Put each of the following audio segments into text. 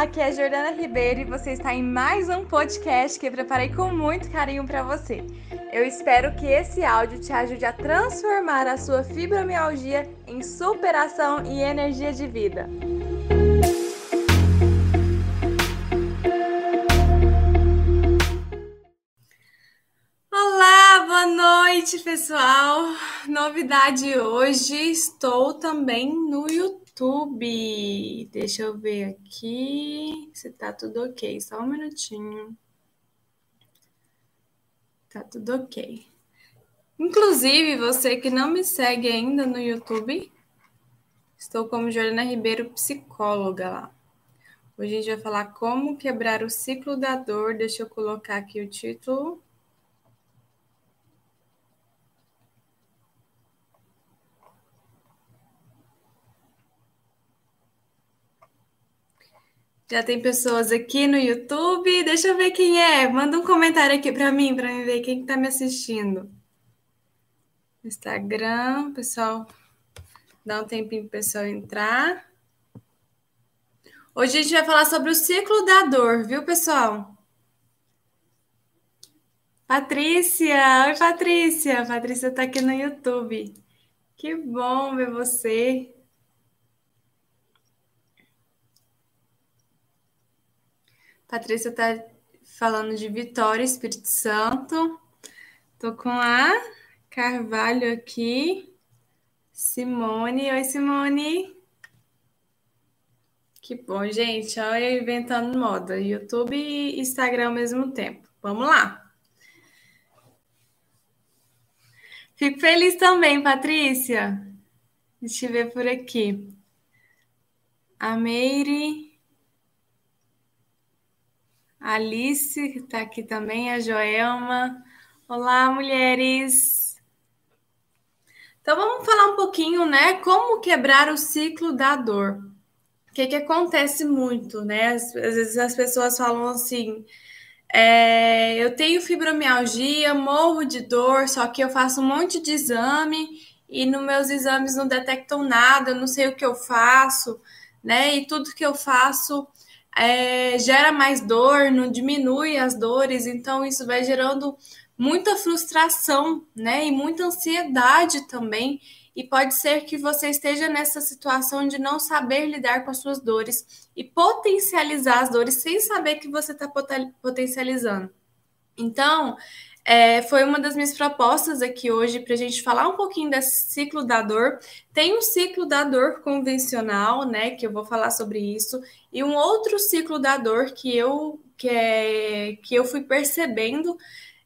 aqui é Jordana Ribeiro e você está em mais um podcast que eu preparei com muito carinho para você. Eu espero que esse áudio te ajude a transformar a sua fibromialgia em superação e energia de vida. Olá, boa noite, pessoal. Novidade hoje, estou também no YouTube YouTube. Deixa eu ver aqui se tá tudo ok. Só um minutinho. Tá tudo ok. Inclusive, você que não me segue ainda no YouTube, estou como Jordana Ribeiro, psicóloga lá. Hoje a gente vai falar como quebrar o ciclo da dor. Deixa eu colocar aqui o título. Já tem pessoas aqui no YouTube. Deixa eu ver quem é. Manda um comentário aqui para mim, para mim ver quem está me assistindo. Instagram, pessoal. Dá um tempinho para o pessoal entrar. Hoje a gente vai falar sobre o ciclo da dor, viu, pessoal? Patrícia! Oi, Patrícia! Patrícia está aqui no YouTube. Que bom ver você. Patrícia está falando de Vitória, Espírito Santo. Tô com a Carvalho aqui. Simone. Oi, Simone. Que bom, gente. Olha eu inventando moda. YouTube e Instagram ao mesmo tempo. Vamos lá. Fico feliz também, Patrícia. Deixa eu ver por aqui. A Meire. A Alice está aqui também, a Joelma. Olá, mulheres! Então vamos falar um pouquinho, né? Como quebrar o ciclo da dor. O que, que acontece muito, né? Às, às vezes as pessoas falam assim: é, eu tenho fibromialgia, morro de dor, só que eu faço um monte de exame e nos meus exames não detectam nada, eu não sei o que eu faço, né? E tudo que eu faço é, gera mais dor, não diminui as dores, então isso vai gerando muita frustração, né? E muita ansiedade também. E pode ser que você esteja nessa situação de não saber lidar com as suas dores e potencializar as dores sem saber que você está potencializando. Então, é, foi uma das minhas propostas aqui hoje para a gente falar um pouquinho desse ciclo da dor. Tem um ciclo da dor convencional, né? Que eu vou falar sobre isso, e um outro ciclo da dor que eu que, é, que eu fui percebendo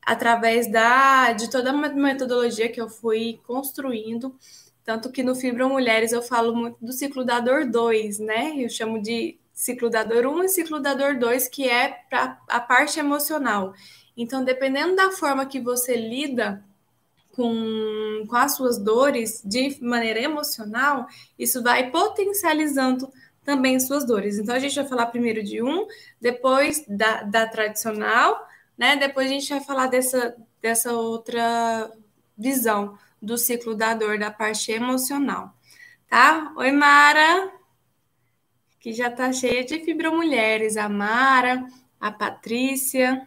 através da de toda uma metodologia que eu fui construindo. Tanto que no Fibra Mulheres eu falo muito do ciclo da dor 2, né? Eu chamo de ciclo da dor 1 e ciclo da dor 2, que é para a parte emocional. Então, dependendo da forma que você lida com, com as suas dores de maneira emocional, isso vai potencializando também suas dores. Então, a gente vai falar primeiro de um, depois da, da tradicional, né? Depois a gente vai falar dessa, dessa outra visão do ciclo da dor, da parte emocional. Tá? Oi, Mara, que já tá cheia de fibromulheres. A Mara, a Patrícia.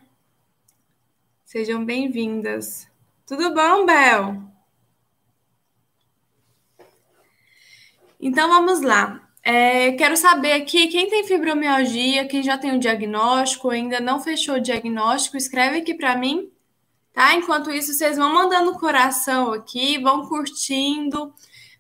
Sejam bem-vindas. Tudo bom, Bel? Então vamos lá. É, quero saber aqui quem tem fibromialgia, quem já tem o diagnóstico, ainda não fechou o diagnóstico, escreve aqui para mim, tá? Enquanto isso, vocês vão mandando coração aqui, vão curtindo,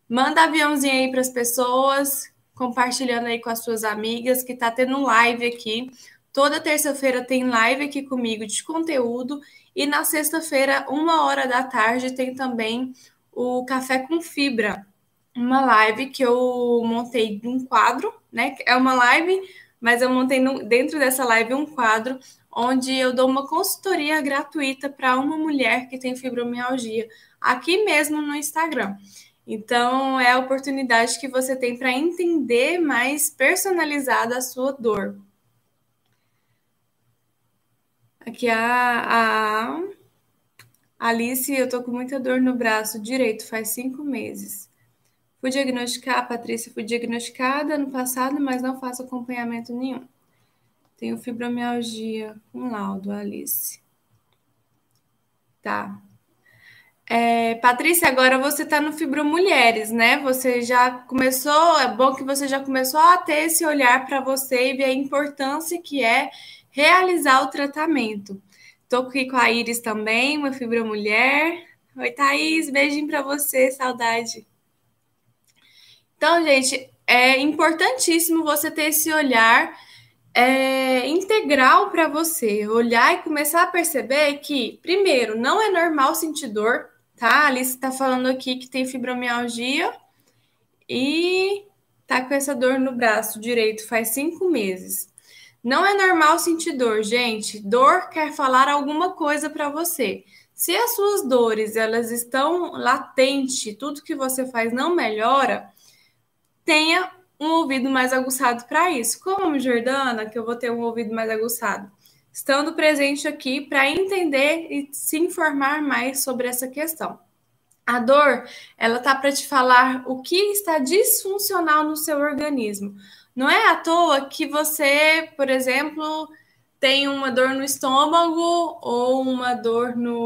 manda aviãozinho aí para as pessoas, compartilhando aí com as suas amigas, que tá tendo live aqui. Toda terça-feira tem live aqui comigo de conteúdo e na sexta-feira, uma hora da tarde, tem também o Café com Fibra, uma live que eu montei um quadro, né? É uma live, mas eu montei no, dentro dessa live um quadro onde eu dou uma consultoria gratuita para uma mulher que tem fibromialgia, aqui mesmo no Instagram. Então, é a oportunidade que você tem para entender mais personalizada a sua dor. Aqui a, a Alice, eu tô com muita dor no braço direito faz cinco meses. Fui diagnosticar, a Patrícia, fui diagnosticada no passado, mas não faço acompanhamento nenhum. Tenho fibromialgia com laudo, Alice. Tá. É, Patrícia, agora você está no Fibromulheres, né? Você já começou, é bom que você já começou a ter esse olhar para você e ver a importância que é realizar o tratamento. Estou aqui com a Iris também, uma fibromulher. Oi, Thaís, beijinho para você, saudade. Então, gente, é importantíssimo você ter esse olhar é, integral para você, olhar e começar a perceber que, primeiro, não é normal sentir dor, tá? A Alice está falando aqui que tem fibromialgia e tá com essa dor no braço direito faz cinco meses. Não é normal sentir dor, gente. Dor quer falar alguma coisa para você. Se as suas dores elas estão latentes, tudo que você faz não melhora, tenha um ouvido mais aguçado para isso. Como Jordana, que eu vou ter um ouvido mais aguçado? Estando presente aqui para entender e se informar mais sobre essa questão. A dor, ela tá para te falar o que está disfuncional no seu organismo. Não é à toa que você, por exemplo, tem uma dor no estômago ou uma dor no.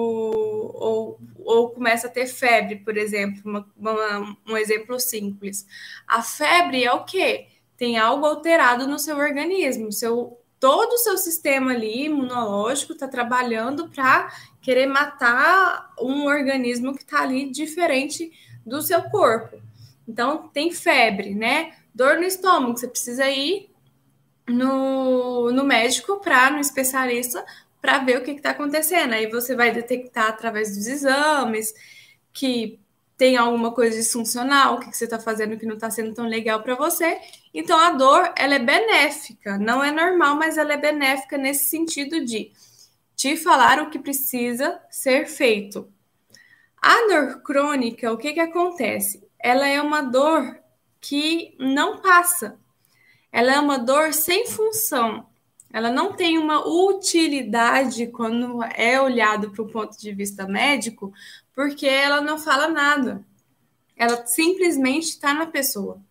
ou, ou começa a ter febre, por exemplo, uma, uma, um exemplo simples. A febre é o quê? Tem algo alterado no seu organismo. Seu, todo o seu sistema ali imunológico está trabalhando para querer matar um organismo que está ali diferente do seu corpo. Então, tem febre, né? Dor no estômago, você precisa ir no, no médico, para no especialista, para ver o que está acontecendo. Aí você vai detectar através dos exames que tem alguma coisa disfuncional, o que, que você está fazendo que não está sendo tão legal para você. Então a dor ela é benéfica, não é normal, mas ela é benéfica nesse sentido de te falar o que precisa ser feito. A dor crônica, o que, que acontece? Ela é uma dor que não passa ela é uma dor sem função. Ela não tem uma utilidade quando é olhado para o ponto de vista médico, porque ela não fala nada. Ela simplesmente está na pessoa.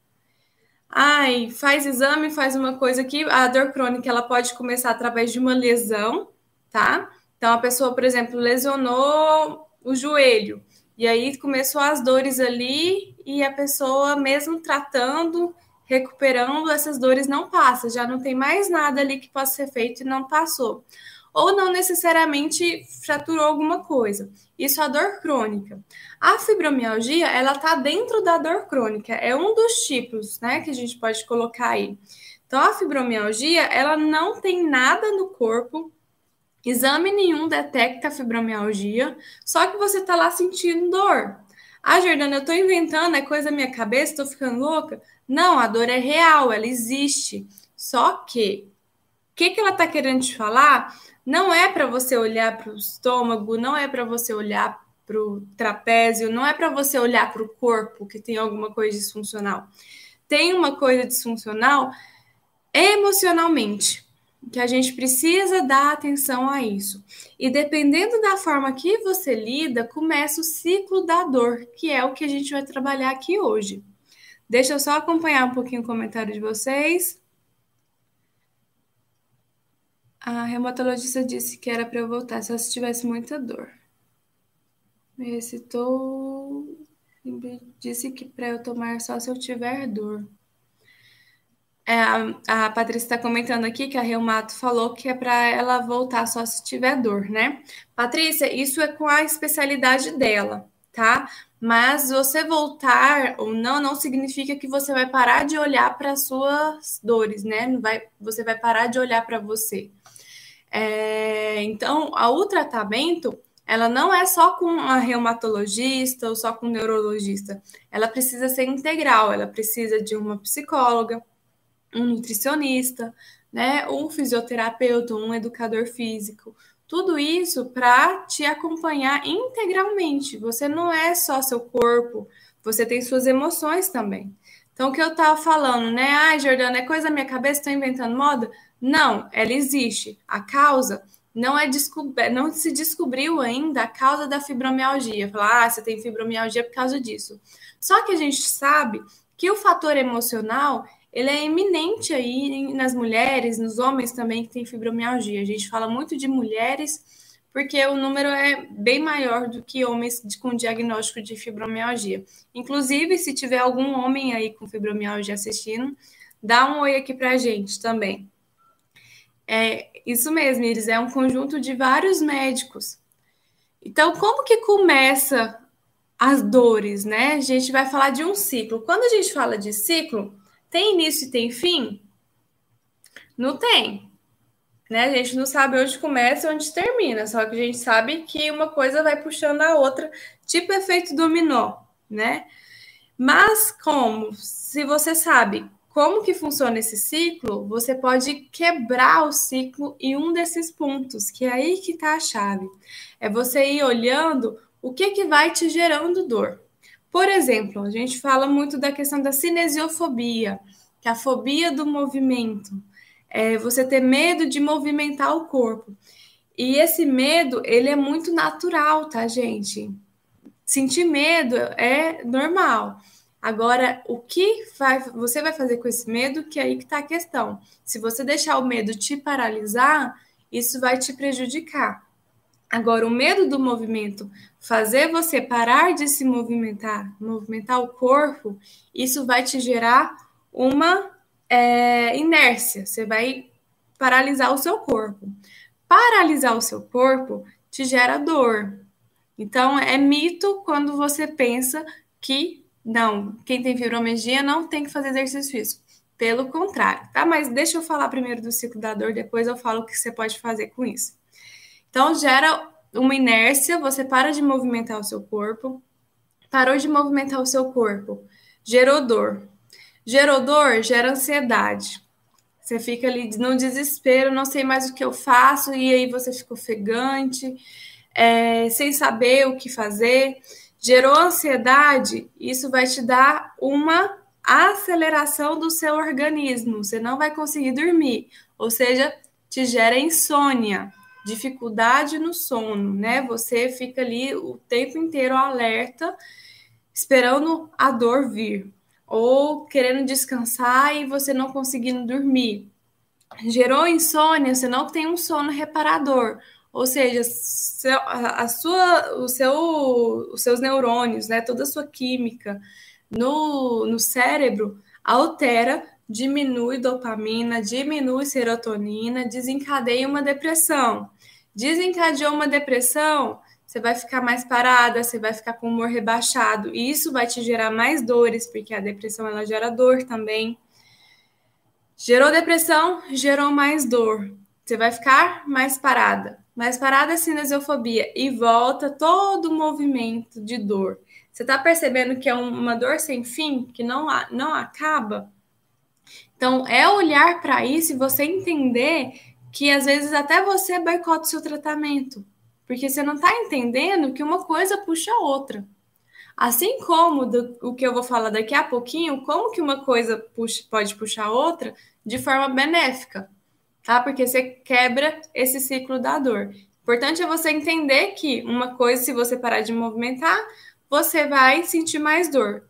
Ai, faz exame, faz uma coisa aqui. A dor crônica ela pode começar através de uma lesão, tá? Então a pessoa, por exemplo, lesionou o joelho e aí começou as dores ali e a pessoa mesmo tratando recuperando, essas dores não passam, já não tem mais nada ali que possa ser feito e não passou. Ou não necessariamente fraturou alguma coisa. Isso é a dor crônica. A fibromialgia, ela tá dentro da dor crônica, é um dos tipos, né, que a gente pode colocar aí. Então, a fibromialgia, ela não tem nada no corpo, exame nenhum detecta a fibromialgia, só que você tá lá sentindo dor. Ah, Jordana, eu tô inventando, é coisa da minha cabeça, tô ficando louca. Não, a dor é real, ela existe. Só que o que, que ela está querendo te falar não é para você olhar para o estômago, não é para você olhar para o trapézio, não é para você olhar para o corpo que tem alguma coisa disfuncional. Tem uma coisa disfuncional emocionalmente, que a gente precisa dar atenção a isso. E dependendo da forma que você lida, começa o ciclo da dor, que é o que a gente vai trabalhar aqui hoje. Deixa eu só acompanhar um pouquinho o comentário de vocês. A reumatologista disse que era para eu voltar só se tivesse muita dor. Me recitou. Disse que para eu tomar só se eu tiver dor. É, a, Patrícia está comentando aqui que a Reumato falou que é para ela voltar só se tiver dor, né? Patrícia, isso é com a especialidade dela, tá? Mas você voltar ou não, não significa que você vai parar de olhar para as suas dores, né? Vai, você vai parar de olhar para você. É, então, o tratamento, ela não é só com a reumatologista ou só com o neurologista. Ela precisa ser integral, ela precisa de uma psicóloga, um nutricionista, né? Um fisioterapeuta, um educador físico, tudo isso para te acompanhar integralmente. Você não é só seu corpo, você tem suas emoções também. Então, o que eu estava falando, né? Ai, Jordana, é coisa da minha cabeça, estou inventando moda? Não, ela existe. A causa não é não se descobriu ainda a causa da fibromialgia. Falar, ah, você tem fibromialgia por causa disso. Só que a gente sabe que o fator emocional ele é eminente aí nas mulheres, nos homens também que têm fibromialgia. A gente fala muito de mulheres porque o número é bem maior do que homens com diagnóstico de fibromialgia. Inclusive, se tiver algum homem aí com fibromialgia assistindo, dá um oi aqui para a gente também. É isso mesmo, eles é um conjunto de vários médicos. Então, como que começa as dores, né? A gente vai falar de um ciclo. Quando a gente fala de ciclo, tem início e tem fim? Não tem. Né? A gente não sabe onde começa e onde termina, só que a gente sabe que uma coisa vai puxando a outra, tipo efeito dominó, né? Mas como? Se você sabe como que funciona esse ciclo, você pode quebrar o ciclo em um desses pontos, que é aí que está a chave. É você ir olhando o que, que vai te gerando dor. Por exemplo, a gente fala muito da questão da cinesiofobia, que é a fobia do movimento. É você ter medo de movimentar o corpo. E esse medo, ele é muito natural, tá, gente? Sentir medo é normal. Agora, o que vai, você vai fazer com esse medo, que é aí que está a questão. Se você deixar o medo te paralisar, isso vai te prejudicar. Agora, o medo do movimento fazer você parar de se movimentar, movimentar o corpo, isso vai te gerar uma é, inércia. Você vai paralisar o seu corpo. Paralisar o seu corpo te gera dor. Então, é mito quando você pensa que não, quem tem fibromialgia não tem que fazer exercício físico. Pelo contrário, tá? Mas deixa eu falar primeiro do ciclo da dor, depois eu falo o que você pode fazer com isso. Então, gera uma inércia, você para de movimentar o seu corpo. Parou de movimentar o seu corpo, gerou dor. Gerou dor, gera ansiedade. Você fica ali no desespero, não sei mais o que eu faço, e aí você fica ofegante, é, sem saber o que fazer. Gerou ansiedade, isso vai te dar uma aceleração do seu organismo. Você não vai conseguir dormir, ou seja, te gera insônia dificuldade no sono, né? Você fica ali o tempo inteiro alerta, esperando a dor vir, ou querendo descansar e você não conseguindo dormir. Gerou insônia, você não tem um sono reparador, ou seja, a sua, o seu, os seus neurônios, né, toda a sua química no, no cérebro altera diminui dopamina, diminui serotonina, desencadeia uma depressão. Desencadeou uma depressão, você vai ficar mais parada, você vai ficar com o humor rebaixado, e isso vai te gerar mais dores, porque a depressão ela gera dor também. Gerou depressão, gerou mais dor. Você vai ficar mais parada. Mais parada é cinesiofobia e volta todo o movimento de dor. Você está percebendo que é uma dor sem fim, que não, não acaba? Então, é olhar para isso e você entender que às vezes até você boicota o seu tratamento, porque você não está entendendo que uma coisa puxa a outra. Assim como do, o que eu vou falar daqui a pouquinho, como que uma coisa puxa, pode puxar a outra de forma benéfica, tá? Porque você quebra esse ciclo da dor. Importante é você entender que uma coisa, se você parar de movimentar, você vai sentir mais dor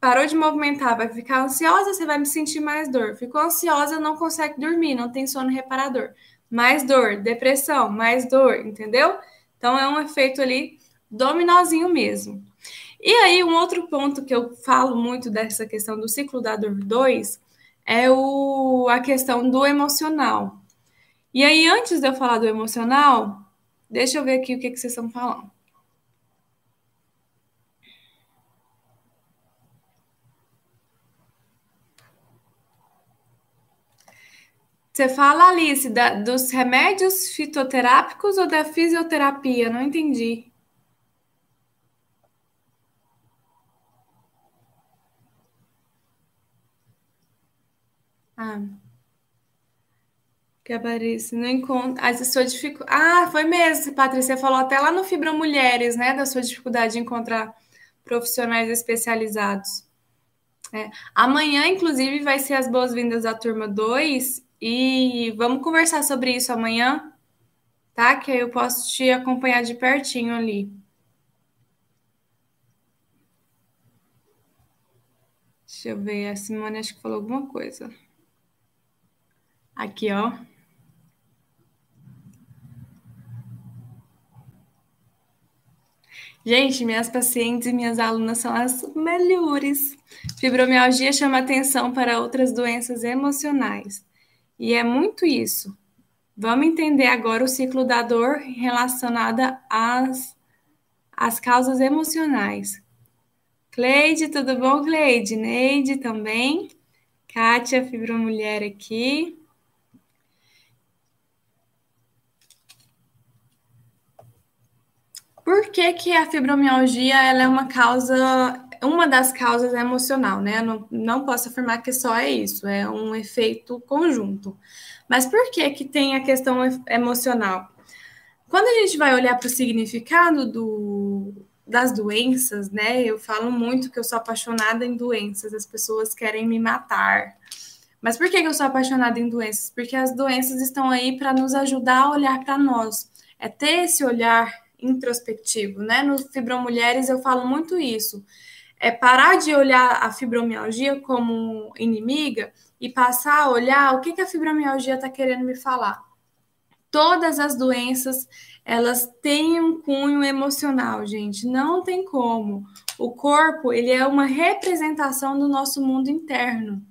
parou de movimentar, vai ficar ansiosa, você vai me sentir mais dor. Ficou ansiosa, não consegue dormir, não tem sono reparador. Mais dor, depressão, mais dor, entendeu? Então é um efeito ali dominozinho mesmo. E aí, um outro ponto que eu falo muito dessa questão do ciclo da dor 2 é o, a questão do emocional. E aí, antes de eu falar do emocional, deixa eu ver aqui o que, que vocês estão falando. Você fala, Alice, da, dos remédios fitoterápicos ou da fisioterapia? Não entendi. Ah. Gabarice, não encontro. Ah, sua dificuldade. Ah, foi mesmo, Patrícia. Falou até lá no Fibra Mulheres, né? Da sua dificuldade de encontrar profissionais especializados. É. Amanhã, inclusive, vai ser as boas-vindas à turma 2 e vamos conversar sobre isso amanhã, tá? Que aí eu posso te acompanhar de pertinho ali. Deixa eu ver, a Simone acho que falou alguma coisa. Aqui, ó. Gente, minhas pacientes e minhas alunas são as melhores. Fibromialgia chama atenção para outras doenças emocionais. E é muito isso. Vamos entender agora o ciclo da dor relacionada às, às causas emocionais. Cleide, tudo bom, Cleide? Neide também. Kátia, fibromulher aqui. Por que, que a fibromialgia ela é uma causa, uma das causas emocional, né? Eu não, não posso afirmar que só é isso, é um efeito conjunto. Mas por que, que tem a questão emocional? Quando a gente vai olhar para o significado do, das doenças, né? Eu falo muito que eu sou apaixonada em doenças, as pessoas querem me matar. Mas por que, que eu sou apaixonada em doenças? Porque as doenças estão aí para nos ajudar a olhar para nós. É ter esse olhar introspectivo, né? No Fibromulheres eu falo muito isso. É parar de olhar a fibromialgia como inimiga e passar a olhar o que, que a fibromialgia está querendo me falar. Todas as doenças, elas têm um cunho emocional, gente. Não tem como. O corpo, ele é uma representação do nosso mundo interno.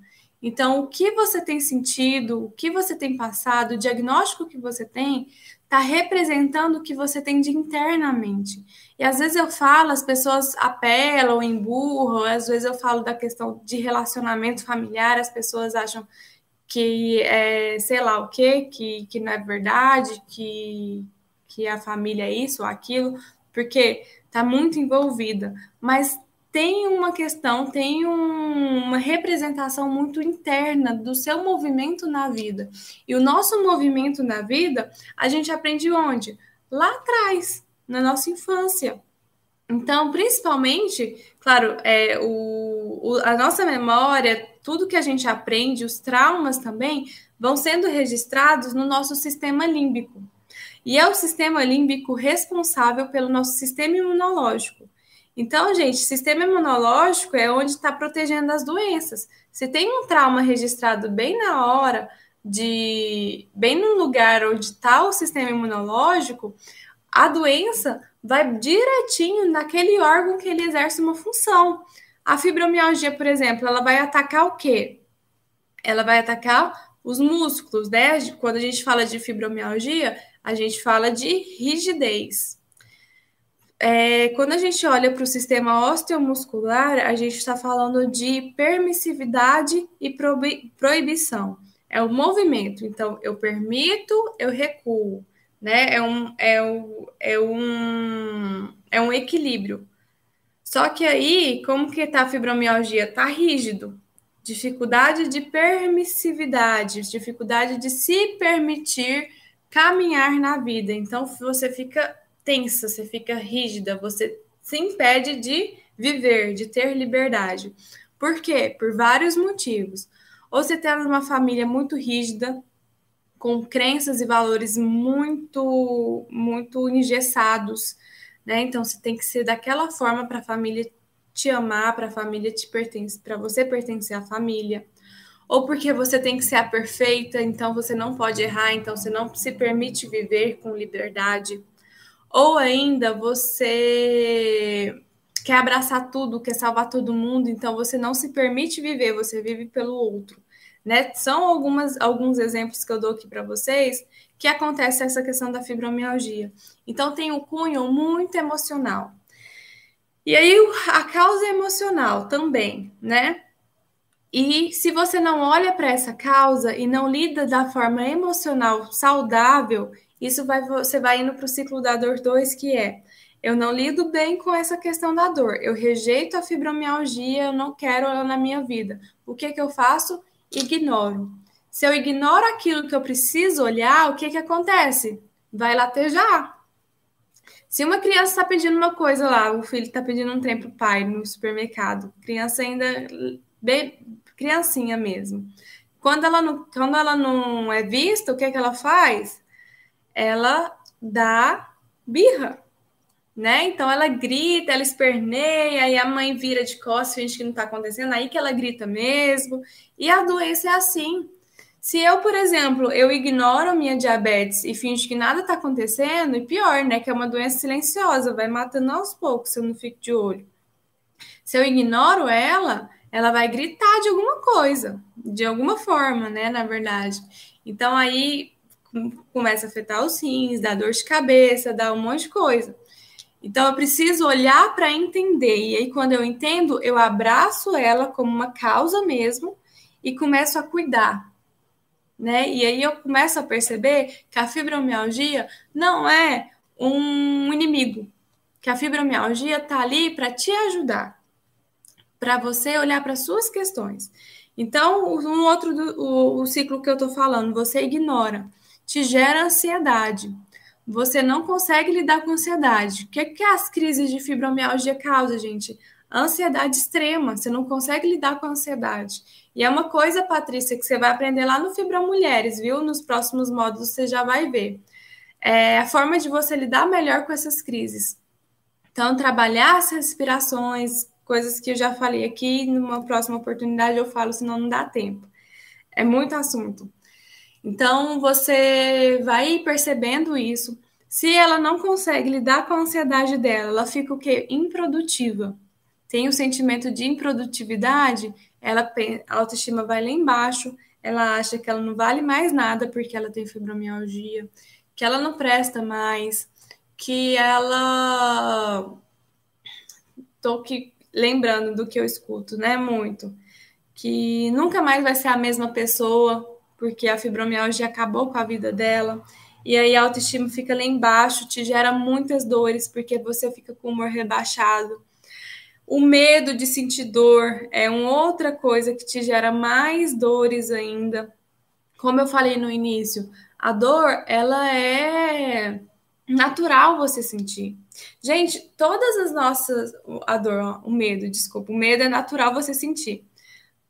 Então, o que você tem sentido, o que você tem passado, o diagnóstico que você tem, está representando o que você tem de internamente. E às vezes eu falo, as pessoas apelam, emburram, às vezes eu falo da questão de relacionamento familiar, as pessoas acham que é sei lá o quê, que, que não é verdade, que, que a família é isso ou aquilo, porque está muito envolvida. Mas tem uma questão, tem um, uma representação muito interna do seu movimento na vida. E o nosso movimento na vida, a gente aprende onde? Lá atrás, na nossa infância. Então, principalmente, claro, é, o, o, a nossa memória, tudo que a gente aprende, os traumas também, vão sendo registrados no nosso sistema límbico. E é o sistema límbico responsável pelo nosso sistema imunológico. Então, gente, sistema imunológico é onde está protegendo as doenças. Se tem um trauma registrado bem na hora, de bem no lugar onde está o sistema imunológico, a doença vai direitinho naquele órgão que ele exerce uma função. A fibromialgia, por exemplo, ela vai atacar o quê? Ela vai atacar os músculos, né? Quando a gente fala de fibromialgia, a gente fala de rigidez. É, quando a gente olha para o sistema osteomuscular, a gente está falando de permissividade e proibição. É o movimento. Então, eu permito, eu recuo. Né? É, um, é, um, é, um, é um equilíbrio. Só que aí, como que está a fibromialgia? Está rígido. Dificuldade de permissividade, dificuldade de se permitir caminhar na vida. Então, você fica tensa, você fica rígida, você se impede de viver, de ter liberdade. Por quê? Por vários motivos. Ou você tem uma família muito rígida, com crenças e valores muito, muito engessados, né? Então você tem que ser daquela forma para a família te amar, para a família te pertencer, para você pertencer à família. Ou porque você tem que ser a perfeita, então você não pode errar, então você não se permite viver com liberdade. Ou ainda você quer abraçar tudo, quer salvar todo mundo, então você não se permite viver, você vive pelo outro. Né? São algumas, alguns exemplos que eu dou aqui para vocês que acontece essa questão da fibromialgia. Então tem um cunho muito emocional. E aí a causa emocional também, né? E se você não olha para essa causa e não lida da forma emocional saudável isso vai, você vai indo para o ciclo da dor 2, que é eu não lido bem com essa questão da dor, eu rejeito a fibromialgia, eu não quero ela na minha vida. O que, que eu faço? Ignoro. Se eu ignoro aquilo que eu preciso olhar, o que, que acontece? Vai latejar. Se uma criança está pedindo uma coisa lá, o filho está pedindo um trem para o pai no supermercado, criança ainda, bem, criancinha mesmo. Quando ela não, quando ela não é vista, o que, que ela faz? ela dá birra. Né? Então ela grita, ela esperneia, e a mãe vira de costas, finge que não está acontecendo, aí que ela grita mesmo. E a doença é assim. Se eu, por exemplo, eu ignoro minha diabetes e finge que nada está acontecendo, e pior, né? Que é uma doença silenciosa, vai matando aos poucos se eu não fico de olho. Se eu ignoro ela, ela vai gritar de alguma coisa, de alguma forma, né? Na verdade. Então aí começa a afetar os rins, dá dor de cabeça, dá um monte de coisa. Então eu preciso olhar para entender. E aí, quando eu entendo, eu abraço ela como uma causa mesmo e começo a cuidar. Né? E aí eu começo a perceber que a fibromialgia não é um inimigo, que a fibromialgia está ali para te ajudar, para você olhar para suas questões. Então, um outro do, o, o ciclo que eu estou falando, você ignora, te gera ansiedade você não consegue lidar com ansiedade. O que, que as crises de fibromialgia causam, gente? Ansiedade extrema, você não consegue lidar com a ansiedade. E é uma coisa, Patrícia, que você vai aprender lá no Fibromulheres, viu? Nos próximos módulos você já vai ver. É a forma de você lidar melhor com essas crises. Então, trabalhar as respirações, coisas que eu já falei aqui, numa próxima oportunidade eu falo, senão não dá tempo. É muito assunto. Então, você vai percebendo isso. Se ela não consegue lidar com a ansiedade dela, ela fica o quê? Improdutiva. Tem o um sentimento de improdutividade, ela, a autoestima vai lá embaixo, ela acha que ela não vale mais nada porque ela tem fibromialgia, que ela não presta mais, que ela. Tô aqui lembrando do que eu escuto, né? Muito. Que nunca mais vai ser a mesma pessoa, porque a fibromialgia acabou com a vida dela. E aí a autoestima fica lá embaixo, te gera muitas dores, porque você fica com o humor rebaixado. O medo de sentir dor é uma outra coisa que te gera mais dores ainda. Como eu falei no início, a dor, ela é natural você sentir. Gente, todas as nossas. A dor, o medo, desculpa. O medo é natural você sentir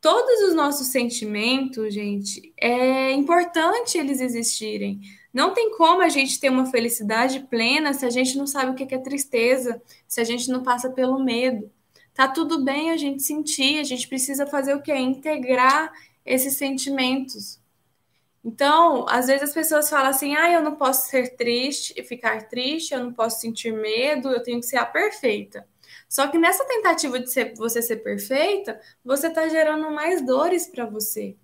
todos os nossos sentimentos, gente, é importante eles existirem. Não tem como a gente ter uma felicidade plena se a gente não sabe o que é tristeza, se a gente não passa pelo medo. Tá tudo bem a gente sentir, a gente precisa fazer o que? Integrar esses sentimentos. Então, às vezes as pessoas falam assim: ah, eu não posso ser triste e ficar triste, eu não posso sentir medo, eu tenho que ser a perfeita. Só que nessa tentativa de ser, você ser perfeita, você está gerando mais dores para você.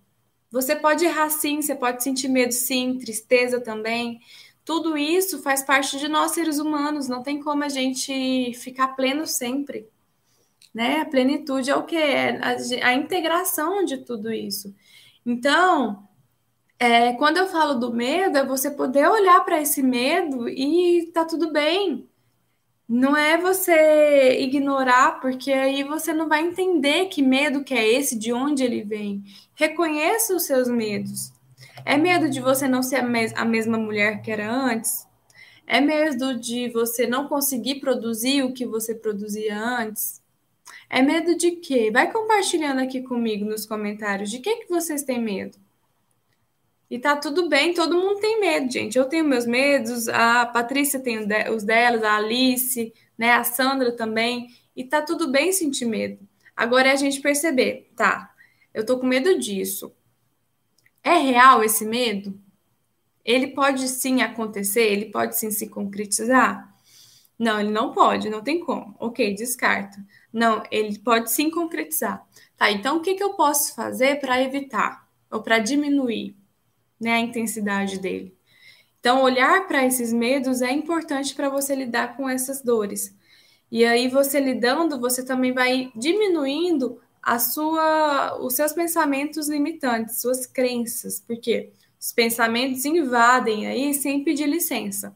Você pode errar sim, você pode sentir medo sim, tristeza também. Tudo isso faz parte de nós seres humanos, não tem como a gente ficar pleno sempre. Né? A plenitude é o que? É a, a integração de tudo isso. Então, é, quando eu falo do medo, é você poder olhar para esse medo e tá tudo bem. Não é você ignorar, porque aí você não vai entender que medo que é esse, de onde ele vem. Reconheça os seus medos. É medo de você não ser a, mes a mesma mulher que era antes? É medo de você não conseguir produzir o que você produzia antes? É medo de quê? Vai compartilhando aqui comigo nos comentários de que, que vocês têm medo. E tá tudo bem, todo mundo tem medo, gente. Eu tenho meus medos, a Patrícia tem os delas, a Alice, né, a Sandra também. E tá tudo bem sentir medo. Agora é a gente perceber, tá? Eu tô com medo disso. É real esse medo? Ele pode sim acontecer, ele pode sim se concretizar? Não, ele não pode, não tem como. Ok, descarta. Não, ele pode sim concretizar. Tá, então o que, que eu posso fazer para evitar ou para diminuir? Né, a intensidade dele. Então, olhar para esses medos é importante para você lidar com essas dores. E aí, você lidando, você também vai diminuindo a sua, os seus pensamentos limitantes, suas crenças, porque os pensamentos invadem aí sem pedir licença.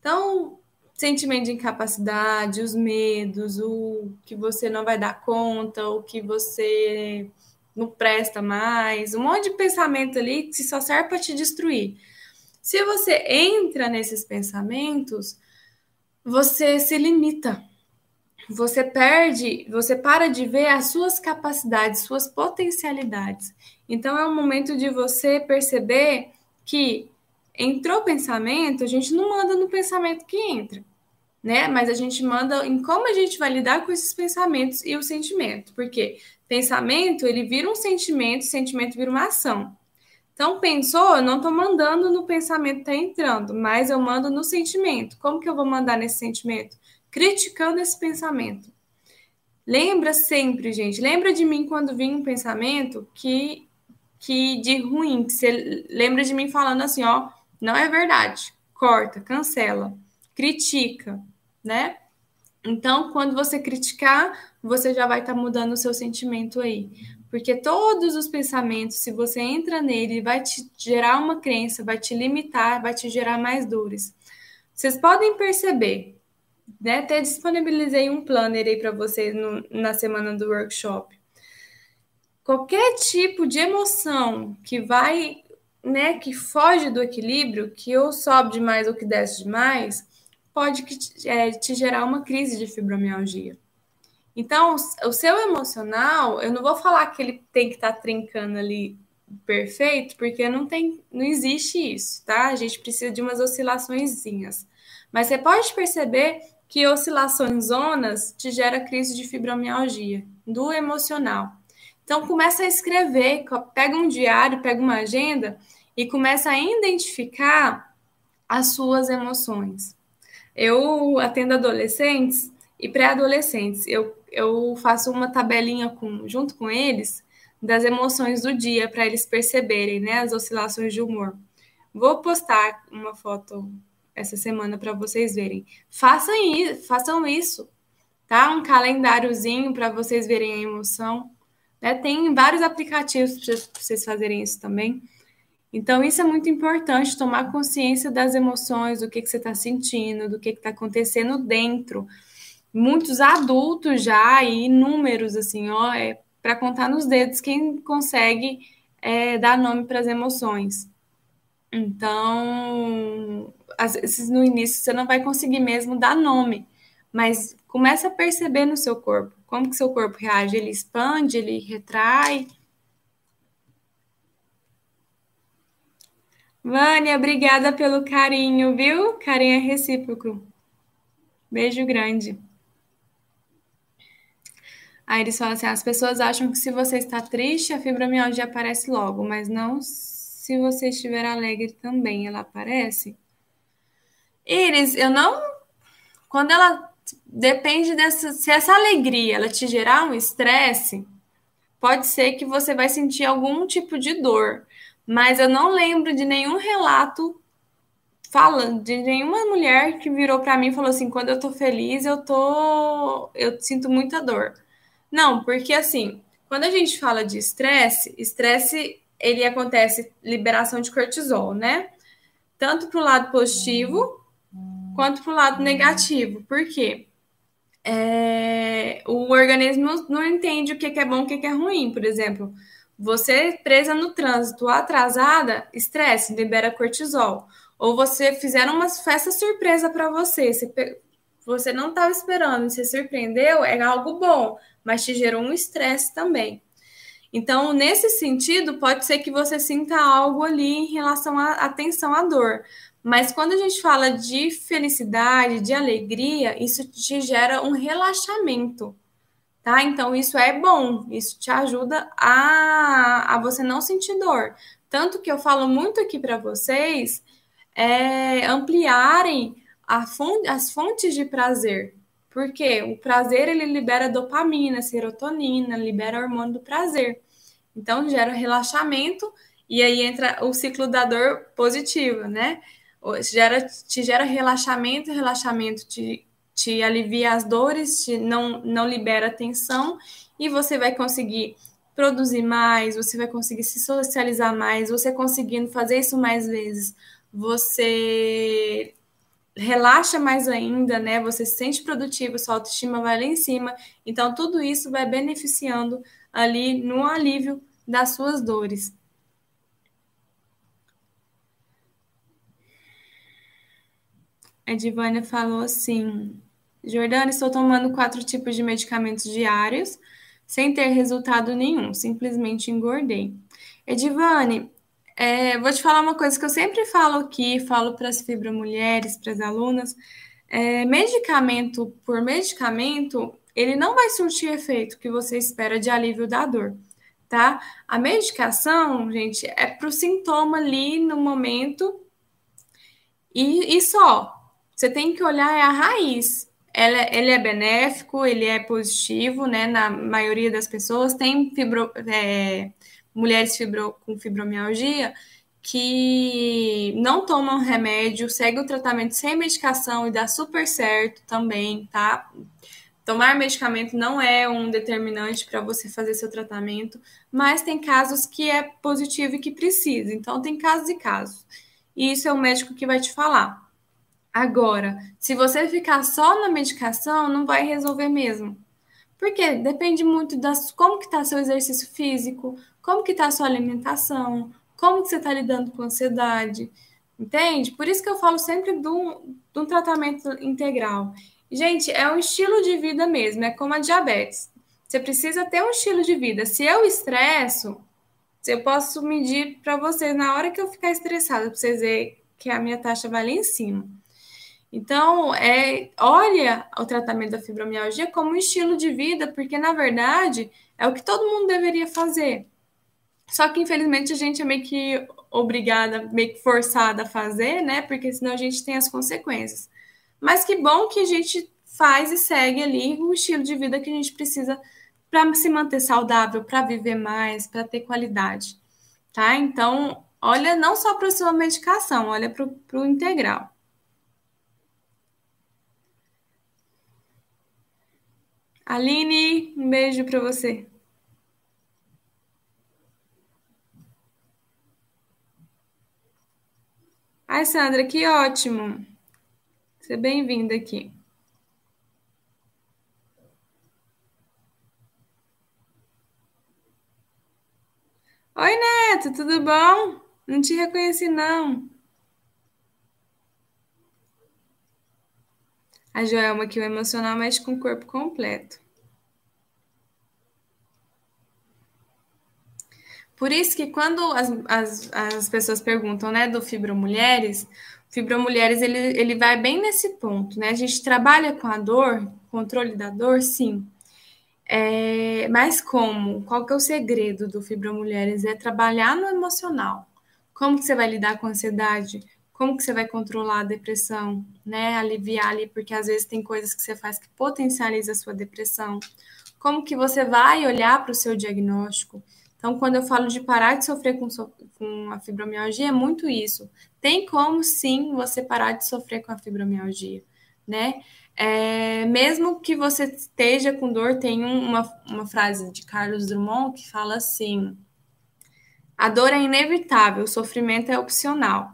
Então, sentimento de incapacidade, os medos, o que você não vai dar conta, o que você não presta mais, um monte de pensamento ali que só serve para te destruir. Se você entra nesses pensamentos, você se limita. Você perde, você para de ver as suas capacidades, suas potencialidades. Então é o momento de você perceber que entrou pensamento, a gente não manda no pensamento que entra. Né? Mas a gente manda em como a gente vai lidar com esses pensamentos e o sentimento. Porque pensamento, ele vira um sentimento, sentimento vira uma ação. Então, pensou, eu não estou mandando no pensamento está entrando, mas eu mando no sentimento. Como que eu vou mandar nesse sentimento? Criticando esse pensamento. Lembra sempre, gente, lembra de mim quando vinha um pensamento que, que de ruim, que você lembra de mim falando assim, ó, não é verdade, corta, cancela, critica, né? Então, quando você criticar, você já vai estar tá mudando o seu sentimento aí. Porque todos os pensamentos, se você entra nele, vai te gerar uma crença, vai te limitar, vai te gerar mais dores. Vocês podem perceber, né? Até disponibilizei um planner aí para vocês no, na semana do workshop. Qualquer tipo de emoção que vai, né, que foge do equilíbrio, que ou sobe demais ou que desce demais, pode é, te gerar uma crise de fibromialgia. Então, o seu emocional, eu não vou falar que ele tem que estar tá trincando ali perfeito, porque não tem, não existe isso, tá? A gente precisa de umas oscilaçõezinhas. Mas você pode perceber que oscilações zonas te gera crise de fibromialgia do emocional. Então começa a escrever, pega um diário, pega uma agenda e começa a identificar as suas emoções. Eu atendo adolescentes e pré-adolescentes. Eu eu faço uma tabelinha com, junto com eles das emoções do dia para eles perceberem, né, as oscilações de humor. Vou postar uma foto essa semana para vocês verem. Façam isso, façam isso, tá? Um calendáriozinho para vocês verem a emoção. Né? Tem vários aplicativos para vocês fazerem isso também. Então, isso é muito importante, tomar consciência das emoções, do que, que você está sentindo, do que está acontecendo dentro muitos adultos já e números assim, ó, é para contar nos dedos quem consegue é, dar nome para as emoções. Então, às vezes no início você não vai conseguir mesmo dar nome, mas começa a perceber no seu corpo como que seu corpo reage, ele expande, ele retrai. Vânia, obrigada pelo carinho, viu? Carinho é recíproco. Beijo grande. Aí eles falam assim: as pessoas acham que se você está triste, a fibromialgia aparece logo, mas não se você estiver alegre também, ela aparece. Iris, eu não. Quando ela. Depende dessa. Se essa alegria ela te gerar um estresse, pode ser que você vai sentir algum tipo de dor. Mas eu não lembro de nenhum relato falando de nenhuma mulher que virou para mim e falou assim: quando eu tô feliz, eu tô. Eu sinto muita dor. Não, porque assim, quando a gente fala de estresse, estresse ele acontece liberação de cortisol, né? Tanto para o lado positivo quanto para o lado negativo. Por quê? É, o organismo não entende o que é bom e o que é ruim. Por exemplo, você presa no trânsito atrasada, estresse, libera cortisol. Ou você fizeram uma festa surpresa para você, você, você não estava esperando, você surpreendeu, é algo bom mas te gerou um estresse também. Então, nesse sentido, pode ser que você sinta algo ali em relação à atenção à dor. Mas quando a gente fala de felicidade, de alegria, isso te gera um relaxamento, tá? Então, isso é bom, isso te ajuda a, a você não sentir dor. Tanto que eu falo muito aqui para vocês é, ampliarem fonte, as fontes de prazer, porque o prazer ele libera dopamina, serotonina, libera hormônio do prazer. Então gera relaxamento e aí entra o ciclo da dor positiva, né? Gera, te gera relaxamento, relaxamento te, te alivia as dores, te não, não libera tensão e você vai conseguir produzir mais, você vai conseguir se socializar mais, você conseguindo fazer isso mais vezes, você relaxa mais ainda, né? Você se sente produtivo, sua autoestima vai lá em cima. Então, tudo isso vai beneficiando ali no alívio das suas dores. A Divânia falou assim: Jordana, estou tomando quatro tipos de medicamentos diários sem ter resultado nenhum, simplesmente engordei. Edivane, é, vou te falar uma coisa que eu sempre falo aqui, falo para as fibromulheres, para as alunas. É, medicamento por medicamento, ele não vai surtir efeito que você espera de alívio da dor, tá? A medicação, gente, é para o sintoma ali no momento e, e só. Você tem que olhar é a raiz. Ela, ele é benéfico, ele é positivo, né? Na maioria das pessoas tem fibro, é, mulheres fibro, com fibromialgia que não tomam remédio, segue o tratamento sem medicação e dá super certo também, tá? Tomar medicamento não é um determinante para você fazer seu tratamento, mas tem casos que é positivo e que precisa. Então, tem casos e casos. E isso é o médico que vai te falar. Agora, se você ficar só na medicação, não vai resolver mesmo. Porque depende muito das como que está seu exercício físico, como que está sua alimentação, como que você está lidando com ansiedade, entende? Por isso que eu falo sempre de um, de um tratamento integral. Gente, é um estilo de vida mesmo, é como a diabetes. Você precisa ter um estilo de vida. Se eu estresso, eu posso medir para vocês na hora que eu ficar estressada, para vocês verem que a minha taxa vai lá em cima. Então, é, olha o tratamento da fibromialgia como um estilo de vida, porque na verdade é o que todo mundo deveria fazer. Só que, infelizmente, a gente é meio que obrigada, meio que forçada a fazer, né? Porque senão a gente tem as consequências. Mas que bom que a gente faz e segue ali o estilo de vida que a gente precisa para se manter saudável, para viver mais, para ter qualidade, tá? Então, olha não só para a sua medicação, olha para o integral. Aline, um beijo para você. Ai, Sandra, que ótimo. Seja bem-vinda aqui. Oi, Neto, tudo bom? Não te reconheci, não. A Joelma aqui, o emocional mexe com o corpo completo. Por isso que quando as, as, as pessoas perguntam, né, do Fibromulheres, Fibromulheres, ele, ele vai bem nesse ponto, né? A gente trabalha com a dor, controle da dor, sim. É, mas como? Qual que é o segredo do Fibromulheres? É trabalhar no emocional. Como que você vai lidar com a ansiedade? Como que você vai controlar a depressão, né? Aliviar ali, porque às vezes tem coisas que você faz que potencializa a sua depressão. Como que você vai olhar para o seu diagnóstico? Então, quando eu falo de parar de sofrer com, com a fibromialgia, é muito isso. Tem como sim você parar de sofrer com a fibromialgia, né? É, mesmo que você esteja com dor, tem uma, uma frase de Carlos Drummond que fala assim: a dor é inevitável, o sofrimento é opcional.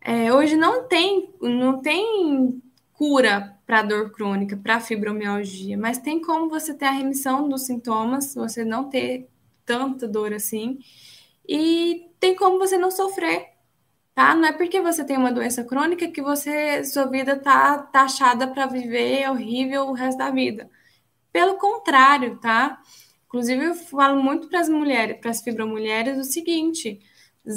É, hoje não tem, não tem cura para dor crônica, para fibromialgia, mas tem como você ter a remissão dos sintomas, você não ter tanta dor assim. E tem como você não sofrer, tá? Não é porque você tem uma doença crônica que você sua vida tá taxada para viver horrível o resto da vida. Pelo contrário, tá? Inclusive, eu falo muito para as mulheres, para as fibromulheres, o seguinte: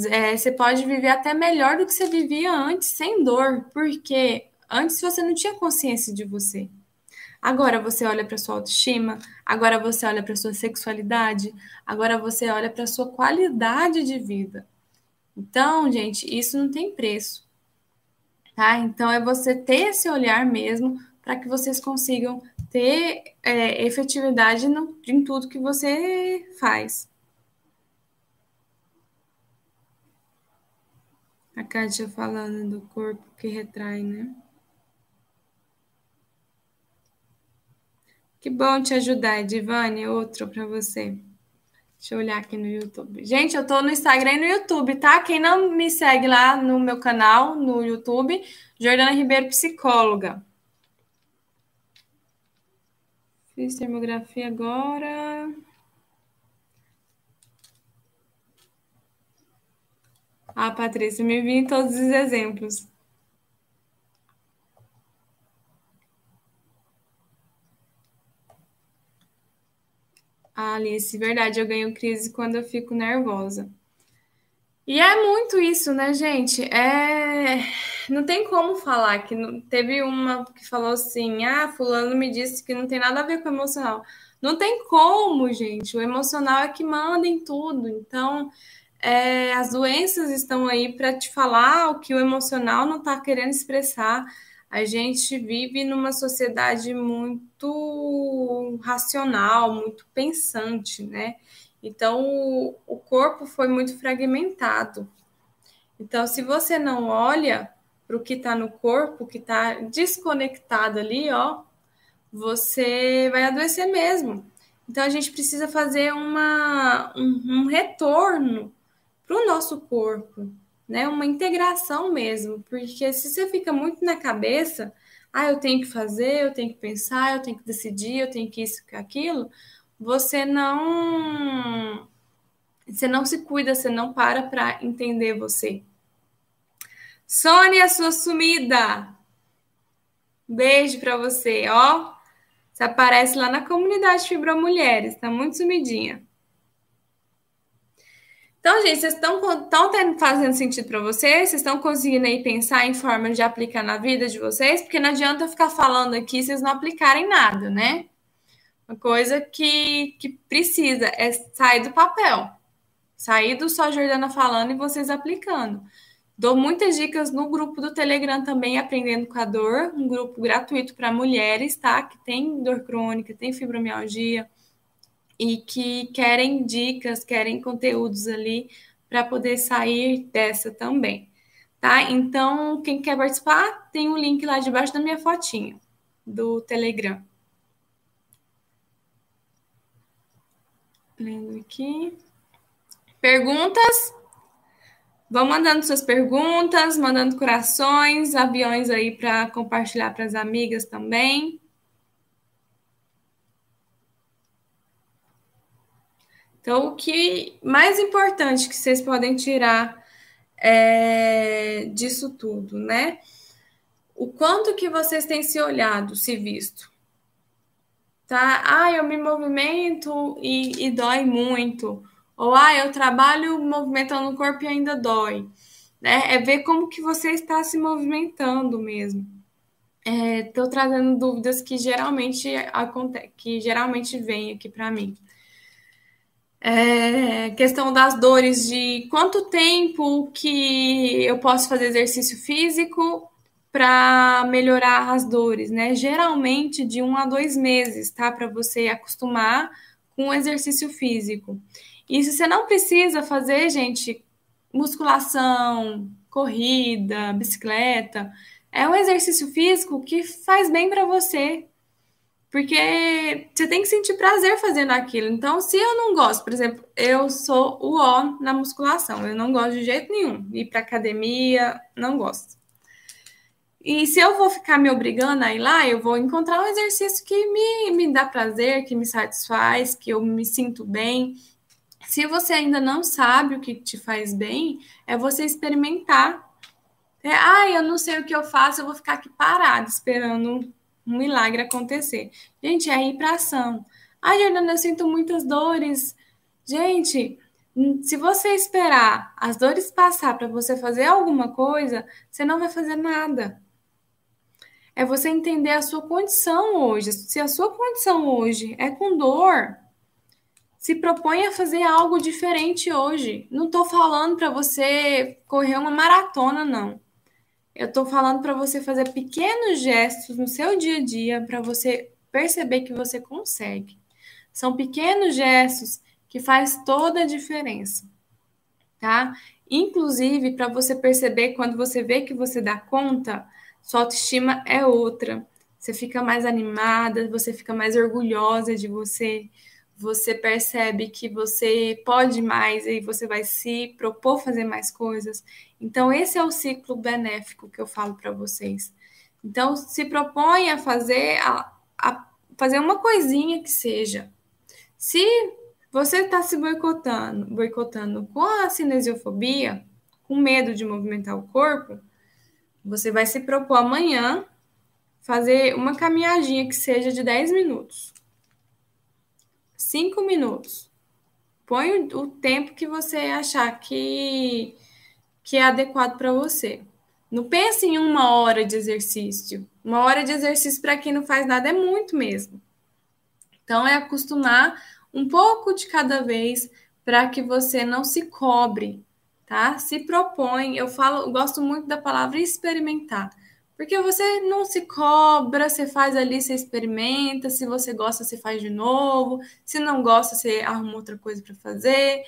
é, você pode viver até melhor do que você vivia antes, sem dor, porque antes você não tinha consciência de você. Agora você olha para sua autoestima, agora você olha para sua sexualidade, agora você olha para sua qualidade de vida. Então, gente, isso não tem preço. Tá? Então é você ter esse olhar mesmo para que vocês consigam ter é, efetividade no, em tudo que você faz. A Kátia falando do corpo que retrai, né? Que bom te ajudar, Edivane. Outro para você. Deixa eu olhar aqui no YouTube. Gente, eu tô no Instagram e no YouTube, tá? Quem não me segue lá no meu canal, no YouTube, Jordana Ribeiro Psicóloga. Fiz termografia agora. Ah, Patrícia, me vi todos os exemplos. Alice, verdade, eu ganho crise quando eu fico nervosa. E é muito isso, né, gente? É... Não tem como falar que não... teve uma que falou assim: ah, fulano me disse que não tem nada a ver com o emocional. Não tem como, gente. O emocional é que manda em tudo. Então, é... as doenças estão aí para te falar o que o emocional não está querendo expressar. A gente vive numa sociedade muito racional, muito pensante, né? Então, o, corpo foi muito fragmentado. Então, se você não olha para o que está no corpo, que está desconectado ali, ó, você vai adoecer mesmo. Então, a gente precisa fazer uma, um, um retorno para o nosso corpo, né? Uma integração mesmo, porque se você fica muito na cabeça, ah, eu tenho que fazer, eu tenho que pensar, eu tenho que decidir, eu tenho que isso, que aquilo, você não você não se cuida, você não para para entender você. Sônia, sua sumida. Beijo para você, ó. Você aparece lá na comunidade Fibromulheres, tá muito sumidinha. Então, gente, vocês estão fazendo sentido para vocês? Vocês estão conseguindo aí pensar em formas de aplicar na vida de vocês? Porque não adianta eu ficar falando aqui se vocês não aplicarem nada, né? Uma coisa que, que precisa é sair do papel. Sair do só Jordana falando e vocês aplicando. Dou muitas dicas no grupo do Telegram também, Aprendendo com a Dor, um grupo gratuito para mulheres, tá? Que tem dor crônica, tem fibromialgia e que querem dicas, querem conteúdos ali para poder sair dessa também, tá? Então, quem quer participar, tem o um link lá debaixo da minha fotinha do Telegram. Lendo aqui. Perguntas? Vão mandando suas perguntas, mandando corações, aviões aí para compartilhar para as amigas também. Então, o que mais importante que vocês podem tirar é, disso tudo, né? O quanto que vocês têm se olhado, se visto tá? Ah, eu me movimento e, e dói muito. Ou, ah, eu trabalho movimentando o corpo e ainda dói. Né? É ver como que você está se movimentando mesmo. Estou é, trazendo dúvidas que geralmente que geralmente vem aqui para mim. É, questão das dores de quanto tempo que eu posso fazer exercício físico para melhorar as dores, né? Geralmente de um a dois meses, tá? Para você acostumar com o exercício físico. E se você não precisa fazer, gente, musculação, corrida, bicicleta, é um exercício físico que faz bem para você. Porque você tem que sentir prazer fazendo aquilo. Então, se eu não gosto, por exemplo, eu sou o O na musculação, eu não gosto de jeito nenhum. Ir para academia, não gosto. E se eu vou ficar me obrigando a ir lá, eu vou encontrar um exercício que me, me dá prazer, que me satisfaz, que eu me sinto bem. Se você ainda não sabe o que te faz bem, é você experimentar. É, ah, eu não sei o que eu faço, eu vou ficar aqui parado esperando um milagre acontecer. Gente, é ir para ação. Ah, Jordana, eu sinto muitas dores. Gente, se você esperar as dores passar para você fazer alguma coisa, você não vai fazer nada é você entender a sua condição hoje. Se a sua condição hoje é com dor, se propõe a fazer algo diferente hoje. Não estou falando para você correr uma maratona, não. Eu estou falando para você fazer pequenos gestos no seu dia a dia para você perceber que você consegue. São pequenos gestos que faz toda a diferença, tá? Inclusive para você perceber quando você vê que você dá conta, sua autoestima é outra. Você fica mais animada, você fica mais orgulhosa de você, você percebe que você pode mais e você vai se propor fazer mais coisas. Então, esse é o ciclo benéfico que eu falo para vocês. Então, se propõe a fazer, a, a fazer uma coisinha que seja. Se você está se boicotando, boicotando com a cinesiofobia, com medo de movimentar o corpo, você vai se propor amanhã fazer uma caminhadinha que seja de 10 minutos. 5 minutos. Põe o tempo que você achar que, que é adequado para você. Não pense em uma hora de exercício. Uma hora de exercício para quem não faz nada é muito mesmo. Então, é acostumar um pouco de cada vez para que você não se cobre, tá? Se propõe. Eu falo, gosto muito da palavra experimentar. Porque você não se cobra, você faz ali, você experimenta. Se você gosta, você faz de novo. Se não gosta, você arruma outra coisa para fazer.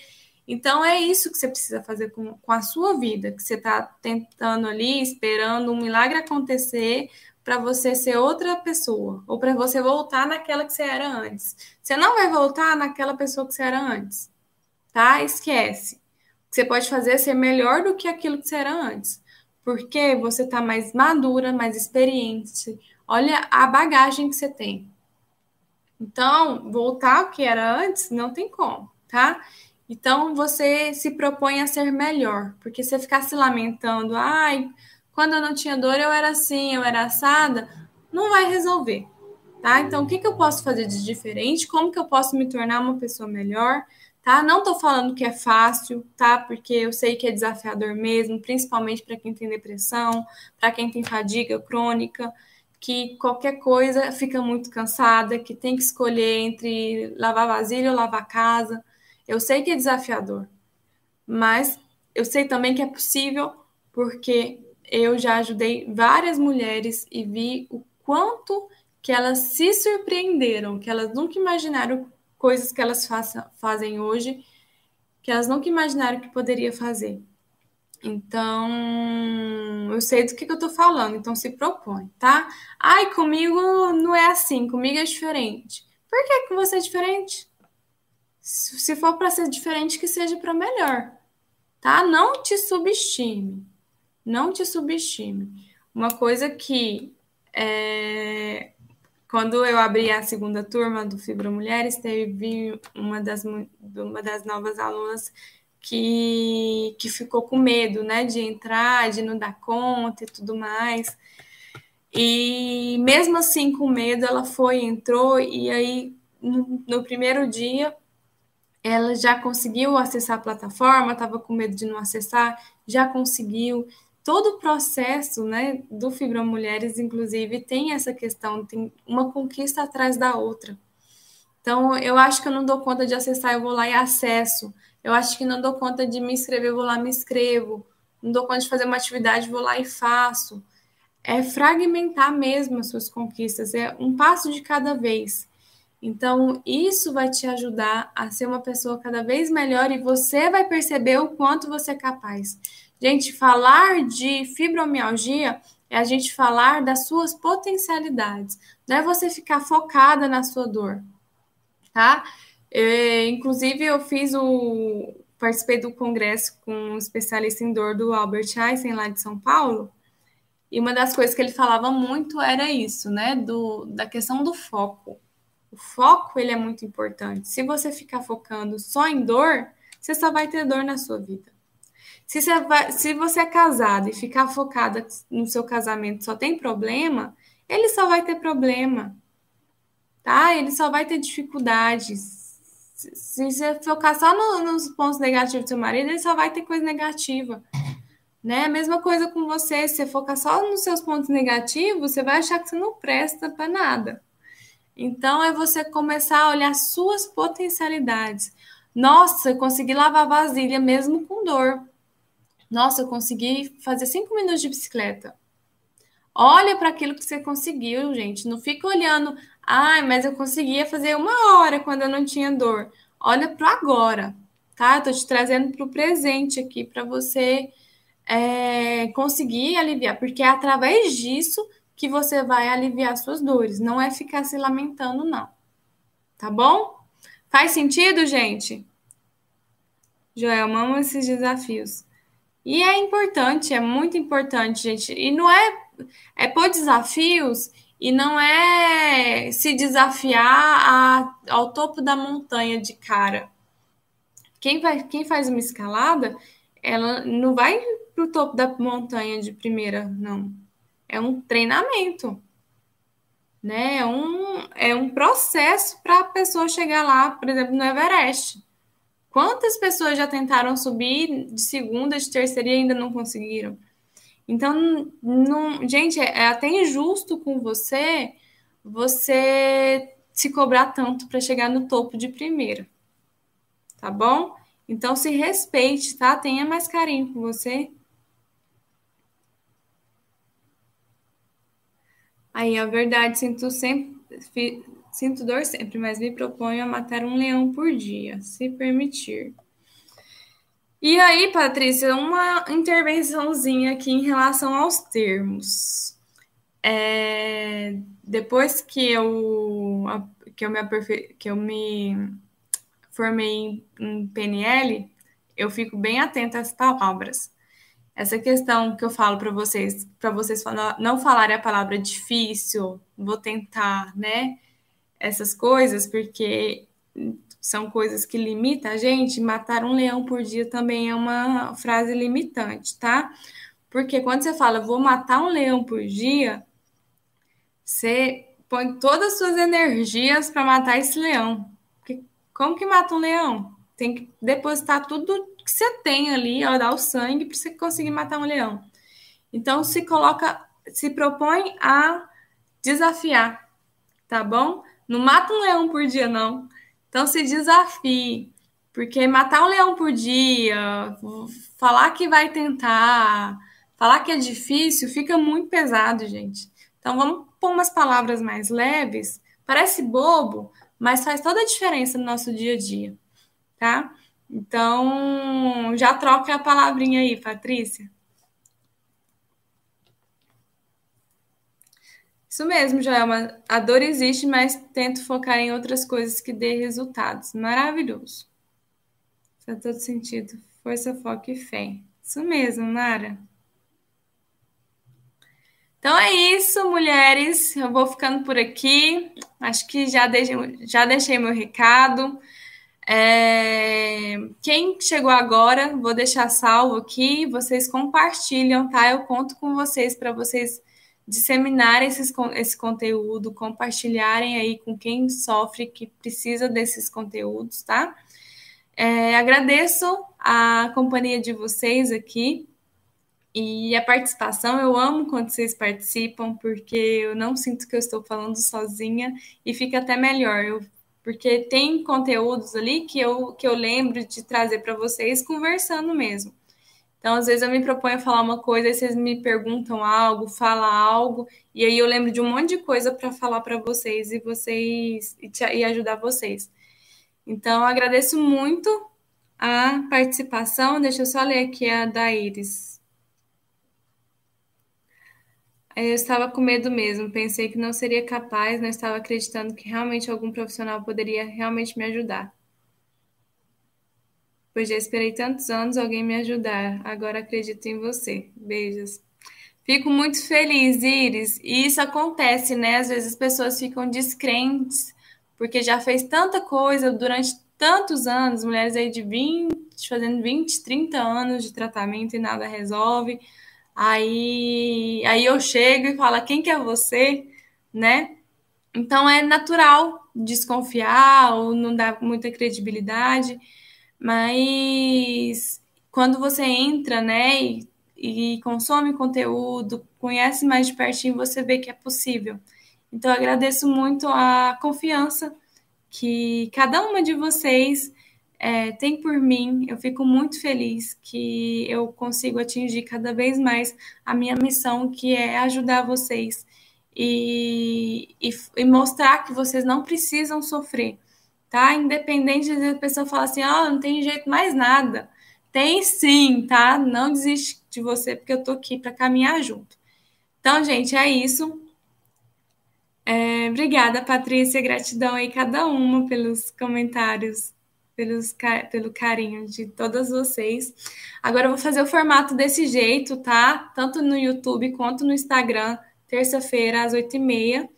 Então é isso que você precisa fazer com, com a sua vida, que você está tentando ali, esperando um milagre acontecer para você ser outra pessoa, ou para você voltar naquela que você era antes. Você não vai voltar naquela pessoa que você era antes, tá? Esquece. O que você pode fazer é ser melhor do que aquilo que você era antes porque você está mais madura, mais experiente. Olha a bagagem que você tem. Então, voltar ao que era antes não tem como, tá? Então, você se propõe a ser melhor, porque você ficar se lamentando, ai, quando eu não tinha dor eu era assim, eu era assada, não vai resolver, tá? Então, o que, que eu posso fazer de diferente? Como que eu posso me tornar uma pessoa melhor? Tá? Não tô falando que é fácil, tá? Porque eu sei que é desafiador mesmo, principalmente para quem tem depressão, para quem tem fadiga crônica, que qualquer coisa fica muito cansada, que tem que escolher entre lavar vasilha ou lavar casa. Eu sei que é desafiador, mas eu sei também que é possível, porque eu já ajudei várias mulheres e vi o quanto que elas se surpreenderam, que elas nunca imaginaram coisas que elas façam, fazem hoje que elas nunca imaginaram que poderia fazer. Então, eu sei do que, que eu tô falando, então se propõe, tá? Ai, comigo não é assim, comigo é diferente. Por que, que você é diferente? Se for para ser diferente, que seja para melhor, tá? Não te subestime. Não te subestime. Uma coisa que é, quando eu abri a segunda turma do Fibra Mulheres, teve uma das, uma das novas alunas que, que ficou com medo, né, de entrar, de não dar conta e tudo mais. E mesmo assim, com medo, ela foi, entrou, e aí no, no primeiro dia ela já conseguiu acessar a plataforma, estava com medo de não acessar, já conseguiu, todo o processo né, do Fibra Mulheres, inclusive, tem essa questão, tem uma conquista atrás da outra. Então, eu acho que eu não dou conta de acessar, eu vou lá e acesso. Eu acho que não dou conta de me inscrever, eu vou lá e me inscrevo. Não dou conta de fazer uma atividade, vou lá e faço. É fragmentar mesmo as suas conquistas, é um passo de cada vez. Então, isso vai te ajudar a ser uma pessoa cada vez melhor e você vai perceber o quanto você é capaz. Gente, falar de fibromialgia é a gente falar das suas potencialidades, não é você ficar focada na sua dor, tá? É, inclusive, eu fiz o. participei do congresso com um especialista em dor do Albert Einstein, lá de São Paulo, e uma das coisas que ele falava muito era isso, né? Do, da questão do foco. O foco ele é muito importante. Se você ficar focando só em dor, você só vai ter dor na sua vida. Se você, vai, se você é casado e ficar focada no seu casamento só tem problema, ele só vai ter problema. Tá? Ele só vai ter dificuldades. Se você focar só no, nos pontos negativos do seu marido, ele só vai ter coisa negativa. Né? Mesma coisa com você, se você focar só nos seus pontos negativos, você vai achar que você não presta para nada. Então é você começar a olhar suas potencialidades. Nossa, consegui lavar vasilha mesmo com dor. Nossa, eu consegui fazer cinco minutos de bicicleta. Olha para aquilo que você conseguiu, gente. Não fica olhando, ai, mas eu conseguia fazer uma hora quando eu não tinha dor. Olha para agora, tá? Eu tô te trazendo para o presente aqui para você é, conseguir aliviar, porque é através disso que você vai aliviar suas dores. Não é ficar se lamentando, não. Tá bom? Faz sentido, gente? Joel, amo esses desafios. E é importante, é muito importante, gente. E não é é pôr desafios e não é se desafiar a, ao topo da montanha de cara. Quem, vai, quem faz uma escalada, ela não vai para o topo da montanha de primeira, não. É um treinamento. Né? É, um, é um processo para a pessoa chegar lá, por exemplo, no Everest. Quantas pessoas já tentaram subir de segunda, de terceira e ainda não conseguiram? Então, não, gente, é, é até injusto com você você se cobrar tanto para chegar no topo de primeira. Tá bom? Então se respeite, tá? Tenha mais carinho com você. Aí, a verdade, sinto sempre sinto dor sempre, mas me proponho a matar um leão por dia, se permitir. E aí, Patrícia, uma intervençãozinha aqui em relação aos termos. É, depois que eu, que eu, me, que eu me formei em PNL, eu fico bem atenta às palavras. Essa questão que eu falo para vocês, para vocês não falarem a palavra difícil, vou tentar, né? Essas coisas, porque são coisas que limitam a gente. Matar um leão por dia também é uma frase limitante, tá? Porque quando você fala vou matar um leão por dia, você põe todas as suas energias para matar esse leão. Porque como que mata um leão? Tem que depositar tudo que você tem ali, ó, dar o sangue para você conseguir matar um leão. Então se coloca, se propõe a desafiar, tá bom? Não mata um leão por dia, não. Então se desafie. Porque matar um leão por dia, falar que vai tentar, falar que é difícil, fica muito pesado, gente. Então vamos pôr umas palavras mais leves, parece bobo, mas faz toda a diferença no nosso dia a dia, tá? Então, já troca a palavrinha aí, Patrícia. Isso mesmo, Joelma. A dor existe, mas tento focar em outras coisas que dê resultados. Maravilhoso. Faz todo sentido. Força, foco e fé. Isso mesmo, Nara. Então é isso, mulheres. Eu vou ficando por aqui. Acho que já deixei, já deixei meu recado. É... Quem chegou agora, vou deixar salvo aqui. Vocês compartilham, tá? Eu conto com vocês para vocês disseminarem esses, esse conteúdo, compartilharem aí com quem sofre, que precisa desses conteúdos, tá? É, agradeço a companhia de vocês aqui. E a participação, eu amo quando vocês participam, porque eu não sinto que eu estou falando sozinha e fica até melhor, eu, porque tem conteúdos ali que eu, que eu lembro de trazer para vocês conversando mesmo. Então, às vezes eu me proponho a falar uma coisa, aí vocês me perguntam algo, fala algo, e aí eu lembro de um monte de coisa para falar para vocês e vocês e, te, e ajudar vocês. Então, agradeço muito a participação. Deixa eu só ler aqui a da Iris. Eu estava com medo mesmo, pensei que não seria capaz, não estava acreditando que realmente algum profissional poderia realmente me ajudar. Pois já esperei tantos anos alguém me ajudar, agora acredito em você. Beijos. Fico muito feliz, Iris. E isso acontece, né? Às vezes as pessoas ficam descrentes, porque já fez tanta coisa durante tantos anos, mulheres aí de 20, fazendo 20, 30 anos de tratamento e nada resolve Aí, aí eu chego e falo, quem que é você, né? Então é natural desconfiar ou não dar muita credibilidade, mas quando você entra, né, e, e consome conteúdo, conhece mais de pertinho, você vê que é possível. Então, agradeço muito a confiança que cada uma de vocês é, tem por mim. Eu fico muito feliz que eu consigo atingir cada vez mais a minha missão, que é ajudar vocês e, e, e mostrar que vocês não precisam sofrer, tá? Independente de a pessoa falar assim, ó, oh, não tem jeito mais nada. Tem sim, tá? Não desiste de você, porque eu tô aqui para caminhar junto. Então, gente, é isso. É, obrigada, Patrícia. Gratidão aí cada uma pelos comentários pelos, pelo carinho de todas vocês. Agora eu vou fazer o formato desse jeito, tá? Tanto no YouTube quanto no Instagram, terça-feira às oito e meia.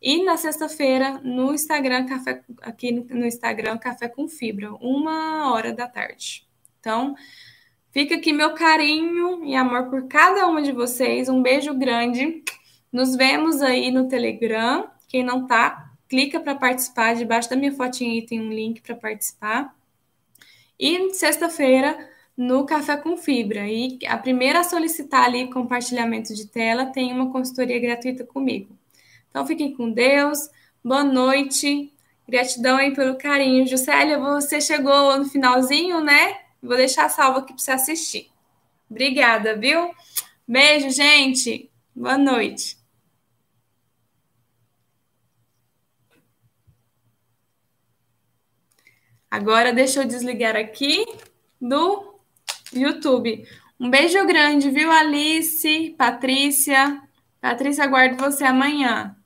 E na sexta-feira no Instagram, café, aqui no Instagram, Café com Fibra, uma hora da tarde. Então, fica aqui meu carinho e amor por cada uma de vocês. Um beijo grande. Nos vemos aí no Telegram. Quem não tá, clica para participar. Debaixo da minha fotinha aí tem um link para participar. E sexta-feira no Café com Fibra. E a primeira a solicitar ali compartilhamento de tela tem uma consultoria gratuita comigo. Então fiquem com Deus, boa noite, gratidão aí pelo carinho. Juscelia, você chegou no finalzinho, né? Vou deixar salvo aqui para você assistir. Obrigada, viu? Beijo, gente. Boa noite. Agora deixa eu desligar aqui do YouTube. Um beijo grande, viu, Alice, Patrícia? Patrícia, aguardo você amanhã.